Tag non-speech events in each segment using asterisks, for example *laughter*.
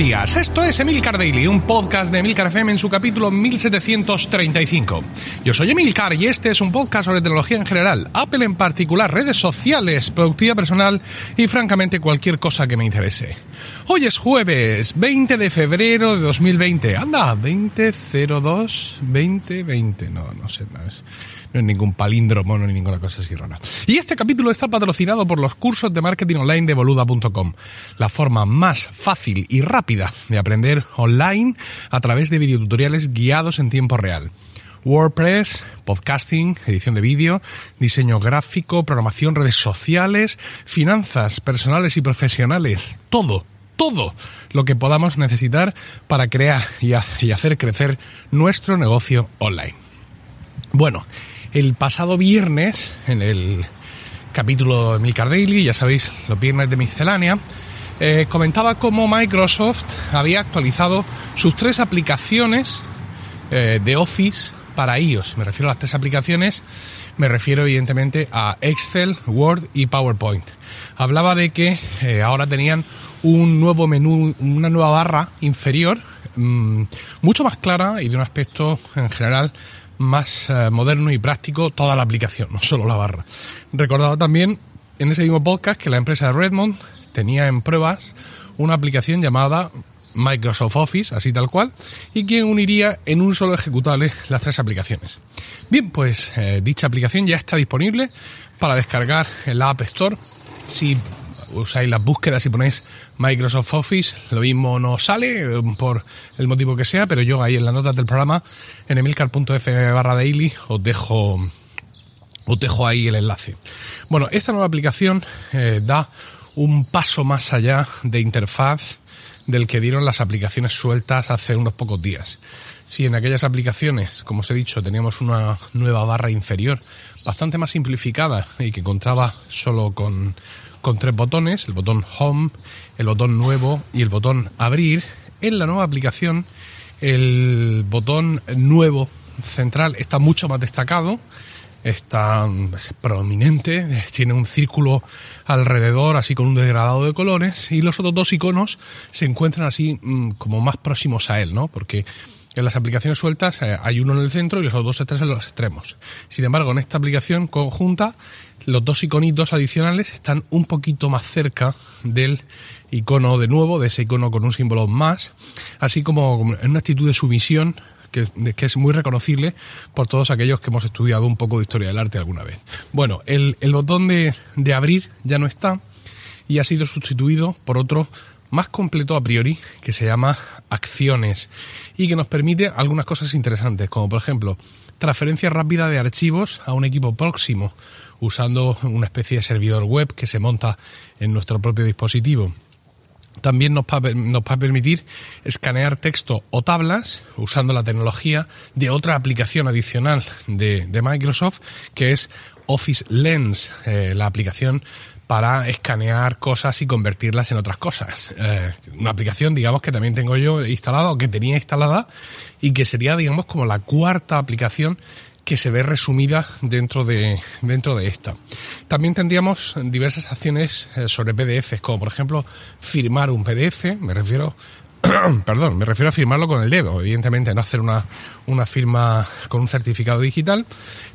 días, esto es Emilcar Daily, un podcast de Emilcar FM en su capítulo 1735. Yo soy Emilcar y este es un podcast sobre tecnología en general, Apple en particular, redes sociales, productividad personal y francamente cualquier cosa que me interese. Hoy es jueves 20 de febrero de 2020. Anda, 2002 2020. No, no sé, no es no es ningún palíndromo ni ninguna cosa así rara. Y este capítulo está patrocinado por los cursos de marketing online de boluda.com, la forma más fácil y rápida de aprender online a través de videotutoriales guiados en tiempo real. WordPress, podcasting, edición de vídeo, diseño gráfico, programación, redes sociales, finanzas personales y profesionales, todo, todo lo que podamos necesitar para crear y, hacer crecer nuestro negocio online. Bueno, el pasado viernes, en el capítulo de Milcar Daily, ya sabéis, los viernes de miscelánea, eh, comentaba cómo Microsoft había actualizado sus tres aplicaciones eh, de Office para iOS. Me refiero a las tres aplicaciones, me refiero evidentemente a Excel, Word y PowerPoint. Hablaba de que eh, ahora tenían un nuevo menú, una nueva barra inferior, mm, mucho más clara y de un aspecto en general más eh, moderno y práctico toda la aplicación, no solo la barra. Recordaba también en ese mismo podcast que la empresa Redmond tenía en pruebas una aplicación llamada Microsoft Office, así tal cual, y que uniría en un solo ejecutable las tres aplicaciones. Bien, pues eh, dicha aplicación ya está disponible para descargar en la App Store. Si usáis las búsquedas y ponéis Microsoft Office, lo mismo no sale eh, por el motivo que sea, pero yo ahí en las notas del programa, en emilcar.f barra daily, os dejo, os dejo ahí el enlace. Bueno, esta nueva aplicación eh, da un paso más allá de interfaz del que dieron las aplicaciones sueltas hace unos pocos días. Si en aquellas aplicaciones, como os he dicho, teníamos una nueva barra inferior bastante más simplificada y que contaba solo con con tres botones, el botón Home, el botón Nuevo y el botón Abrir. En la nueva aplicación, el botón Nuevo central está mucho más destacado, está prominente, tiene un círculo alrededor, así con un degradado de colores, y los otros dos iconos se encuentran así mm, como más próximos a él, ¿no? Porque en las aplicaciones sueltas eh, hay uno en el centro y los dos en los extremos. Sin embargo, en esta aplicación conjunta, los dos iconitos adicionales están un poquito más cerca del icono de nuevo, de ese icono con un símbolo más, así como en una actitud de sumisión que, es muy reconocible por todos aquellos que hemos estudiado un poco de historia del arte alguna vez. Bueno, el, botón de abrir ya no está y ha sido sustituido por otro más completo a priori que se llama acciones y que nos permite algunas cosas interesantes, como por ejemplo transferencia rápida de archivos a un equipo próximo usando una especie de servidor web que se monta en nuestro propio dispositivo. También nos va, a permitir escanear texto o tablas usando la tecnología de otra aplicación adicional de, Microsoft que es Office Lens, eh, la aplicación para escanear cosas y convertirlas en otras cosas. Eh, una aplicación, digamos, que también tengo yo instalada o que tenía instalada y que sería, digamos, como la cuarta aplicación que se ve resumida dentro de, dentro de esta. También tendríamos diversas acciones eh, sobre PDFs, como por ejemplo firmar un PDF, me refiero *clears throat* perdón, me refiero a firmarlo con el dedo, evidentemente, no hacer una, una firma con un certificado digital.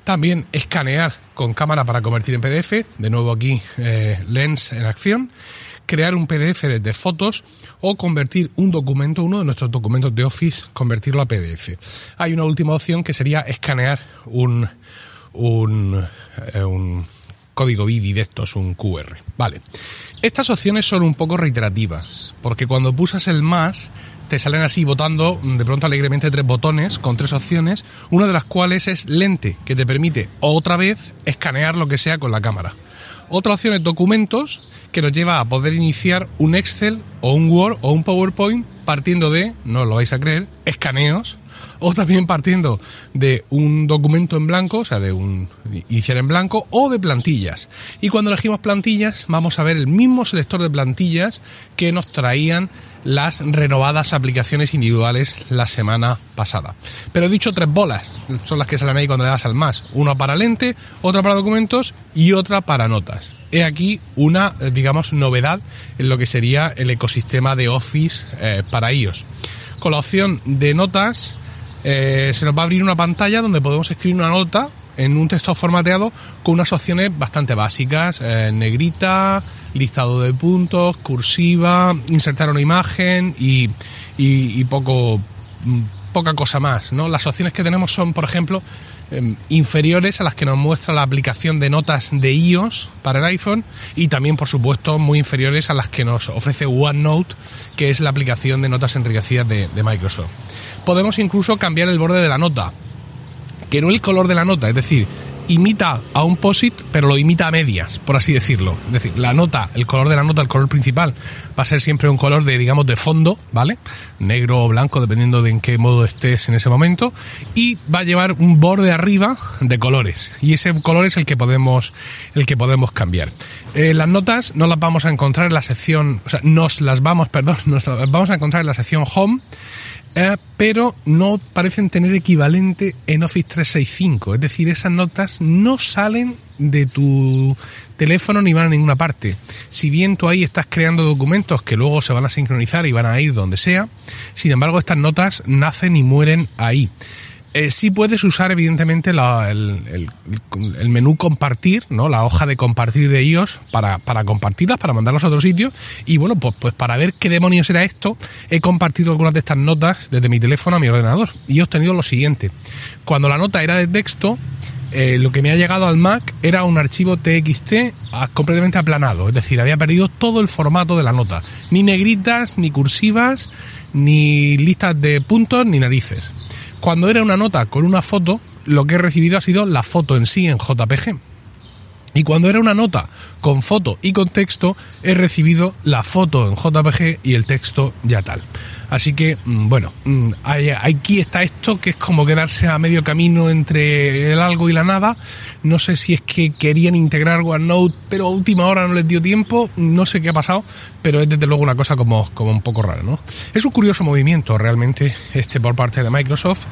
También escanear con cámara para convertir en PDF, de nuevo aquí eh, Lens en acción. Crear un PDF desde fotos o convertir un documento, uno de nuestros documentos de Office, convertirlo a PDF. Hay una última opción que sería escanear un, un, eh, un código BIDI de estos, un QR. Vale. Estas opciones son un poco reiterativas, porque cuando pulsas el más, te salen así votando de pronto alegremente tres botones con tres opciones, una de las cuales es lente, que te permite otra vez escanear lo que sea con la cámara. Otra opción es documentos, que nos lleva a poder iniciar un Excel o un Word o un PowerPoint partiendo de, no lo vais a creer, escaneos o también partiendo de un documento en blanco, o sea, de un iniciar en blanco, o de plantillas. Y cuando elegimos plantillas, vamos a ver el mismo selector de plantillas que nos traían las renovadas aplicaciones individuales la semana pasada. Pero he dicho tres bolas, son las que salen ahí cuando le das al más. Una para lente, otra para documentos y otra para notas. he aquí una, eh, digamos, novedad en lo que sería el ecosistema de Office eh, para iOS. Con la opción de notas, se nos va a abrir una pantalla donde podemos escribir una nota en un texto formateado con unas opciones bastante básicas, negrita, listado de puntos, cursiva, insertar una imagen y, poco mm, poca cosa más, ¿no? Las opciones que tenemos son, por ejemplo, em, inferiores a las que nos muestra la aplicación de notas de iOS para el iPhone y también, por supuesto, muy inferiores a las que nos ofrece OneNote, que es la aplicación de notas enriquecidas de Microsoft. Podemos incluso cambiar el borde de la nota, que no el color de la nota, es decir, imita a un POSIT, pero lo imita a medias, por así decirlo. Es decir, la nota, el color de la nota, el color principal, va a ser siempre un color de, digamos, de fondo, ¿vale? Negro o blanco, dependiendo de en qué modo estés en ese momento. Y va a llevar un borde arriba de colores. Y ese color es el que podemos, el que podemos cambiar. Eh, las notas no las vamos a encontrar en la sección, o sea, nos las vamos, *laughs* perdón, nos las vamos a encontrar en la sección Home eh, pero no parecen tener equivalente en Office 365. Es decir, esas notas no salen de tu teléfono ni van a ninguna parte. Si bien tú ahí estás creando documentos que luego se van a sincronizar y van a ir donde sea, sin embargo estas notas nacen y mueren ahí. Eh, sí puedes usar evidentemente el, menú compartir, ¿no? La hoja de compartir de iOS para, para compartirlas, para mandarlas a otro sitio. Y bueno, pues, pues para ver qué demonios era esto, he compartido algunas de estas notas desde mi teléfono a mi ordenador. Y he obtenido lo siguiente. Cuando la nota era de texto, eh, lo que me ha llegado al Mac era un archivo TXT ah, completamente aplanado, es decir, había perdido todo el formato de la nota, ni negritas, ni cursivas, ni listas de puntos, ni narices. Cuando era una nota con una foto, lo que he recibido ha sido la foto en sí en JPG. Y cuando era una nota con foto y con texto, he recibido la foto en JPG y el texto ya tal. Así que, mm, bueno, mm, aquí está esto que es como quedarse a medio camino entre el algo y la nada. No sé si es que querían integrar OneNote, pero a última hora no les dio tiempo. No sé qué ha pasado, pero es desde luego una cosa como, como un poco rara, ¿no? Es un curioso movimiento realmente este por parte de Microsoft.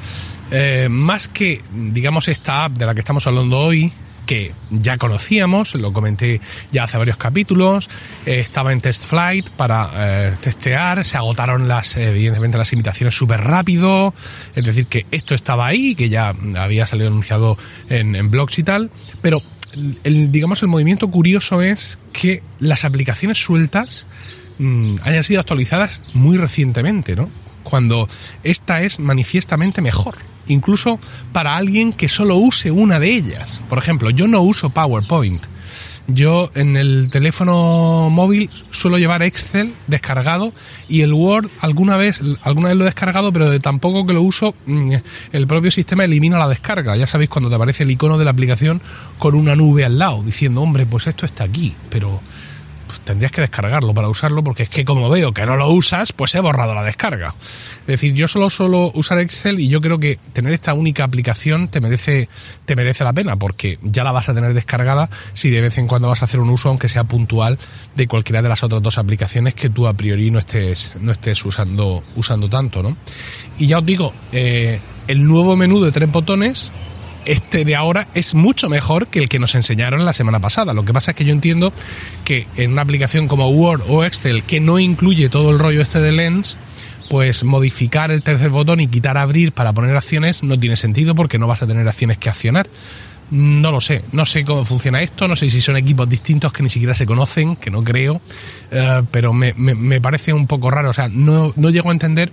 Eh, más que, digamos, esta app de la que estamos hablando hoy, que ya conocíamos, lo comenté ya hace varios capítulos, eh, estaba en test flight para eh, testear, se agotaron las, evidentemente las imitaciones súper rápido, es decir, que esto estaba ahí, que ya había salido anunciado en, blogs y tal, pero el, digamos el movimiento curioso es que las aplicaciones sueltas mm, hayan sido actualizadas muy recientemente, ¿no? Cuando esta es manifiestamente mejor incluso para alguien que solo use una de ellas. Por ejemplo, yo no uso PowerPoint. Yo en el teléfono móvil suelo llevar Excel descargado y el Word alguna vez, alguna vez lo he descargado, pero de tan poco que lo uso, mm, el propio sistema elimina la descarga. Ya sabéis cuando te aparece el icono de la aplicación con una nube al lado, diciendo, hombre, pues esto está aquí, pero tendrías que descargarlo para usarlo porque es que como veo que no lo usas, pues he borrado la descarga. Es decir, yo solo suelo usar Excel y yo creo que tener esta única aplicación te merece, te merece la pena porque ya la vas a tener descargada si de vez en cuando vas a hacer un uso, aunque sea puntual, de cualquiera de las otras dos aplicaciones que tú a priori no estés, no estés usando, usando tanto, ¿no? Y ya os digo, eh, el nuevo menú de tres botones este de ahora es mucho mejor que el que nos enseñaron la semana pasada. Lo que pasa es que yo entiendo que en una aplicación como Word o Excel que no incluye todo el rollo este de Lens, pues modificar el tercer botón y quitar abrir para poner acciones no tiene sentido porque no vas a tener acciones que accionar. No lo sé, no sé cómo funciona esto, no sé si son equipos distintos que ni siquiera se conocen, que no creo, eh, pero me, parece un poco raro, o sea, no, no llego a entender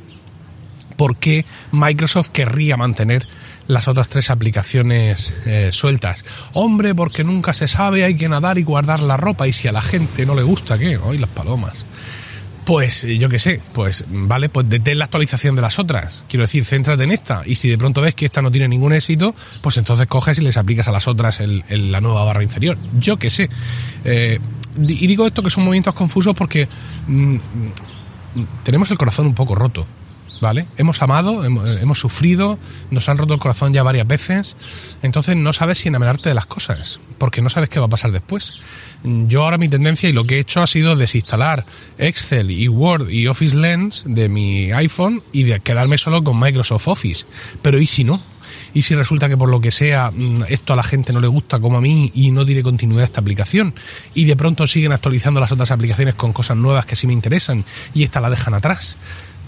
por qué Microsoft querría mantener las otras tres aplicaciones eh, sueltas. Hombre, porque nunca se sabe, hay que nadar y guardar la ropa y si a la gente no le gusta, ¿qué? Hoy las palomas. Pues eh, yo qué sé, pues vale, pues detén la actualización de las otras. Quiero decir, céntrate en esta. Y si de pronto ves que esta no tiene ningún éxito, pues entonces coges y les aplicas a las otras la nueva barra inferior. Yo qué sé. Eh, y digo esto que son movimientos confusos porque mm, mm, tenemos el corazón un poco roto. ¿Vale? Hemos amado, hemos, sufrido, nos han roto el corazón ya varias veces, entonces no sabes si enamorarte de las cosas, porque no sabes qué va a pasar después. Yo ahora mi tendencia y lo que he hecho ha sido desinstalar Excel y Word y Office Lens de mi iPhone y de quedarme solo con Microsoft Office. Pero ¿y si no? y si resulta que por lo que sea mm, esto a la gente no le gusta como a mí y no tiene continuidad esta aplicación y de pronto siguen actualizando las otras aplicaciones con cosas nuevas que sí me interesan y esta la dejan atrás.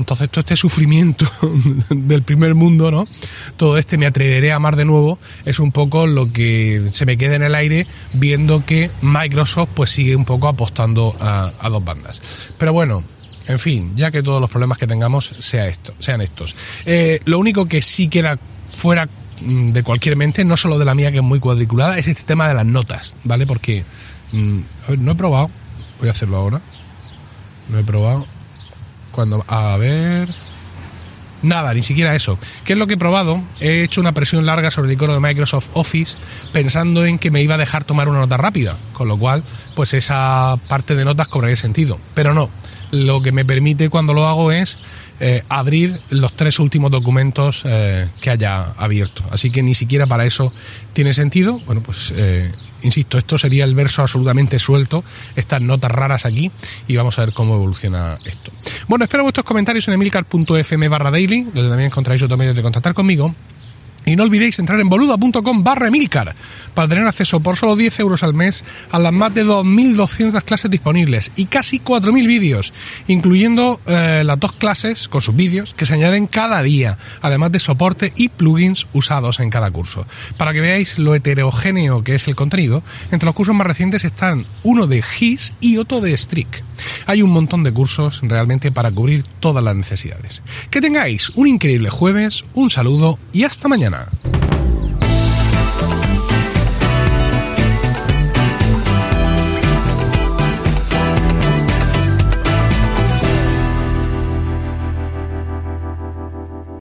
Entonces todo este sufrimiento *laughs* del primer mundo, ¿no? Todo este me atreveré a amar de nuevo es un poco lo que se me queda en el aire viendo que Microsoft pues sigue un poco apostando a, dos bandas. Pero bueno, en fin, ya que todos los problemas que tengamos sea esto, sean estos. Eh, lo único que sí queda fuera mm, de cualquier mente, no solo de la mía que es muy cuadriculada, es este tema de las notas, ¿vale? Porque, mm, a ver, no he probado, voy a hacerlo ahora, no he probado, cuando, a ver. Nada, ni siquiera eso. ¿Qué es lo que he probado? He hecho una presión larga sobre el icono de Microsoft Office pensando en que me iba a dejar tomar una nota rápida, con lo cual, pues esa parte de notas cobraría sentido. Pero no, lo que me permite cuando lo hago es eh, abrir los tres últimos documentos eh, que haya abierto. Así que ni siquiera para eso tiene sentido. Bueno, pues eh, insisto, esto sería el verso absolutamente suelto, estas notas raras aquí, y vamos a ver cómo evoluciona esto. Bueno, espero vuestros comentarios en emilcar.fm barra daily, donde también encontráis otros medios de contactar conmigo. Y no olvidéis entrar en boluda.com barra Emilcar para tener acceso por solo 10 euros al mes a las más de 2.200 clases disponibles y casi 4.000 vídeos, incluyendo eh, las dos clases con sus vídeos que se añaden cada día, además de soporte y plugins usados en cada curso. Para que veáis lo heterogéneo que es el contenido, entre los cursos más recientes están uno de GIS y otro de Strict. Hay un montón de cursos realmente para cubrir todas las necesidades. Que tengáis un increíble jueves, un saludo y hasta mañana. Yeah.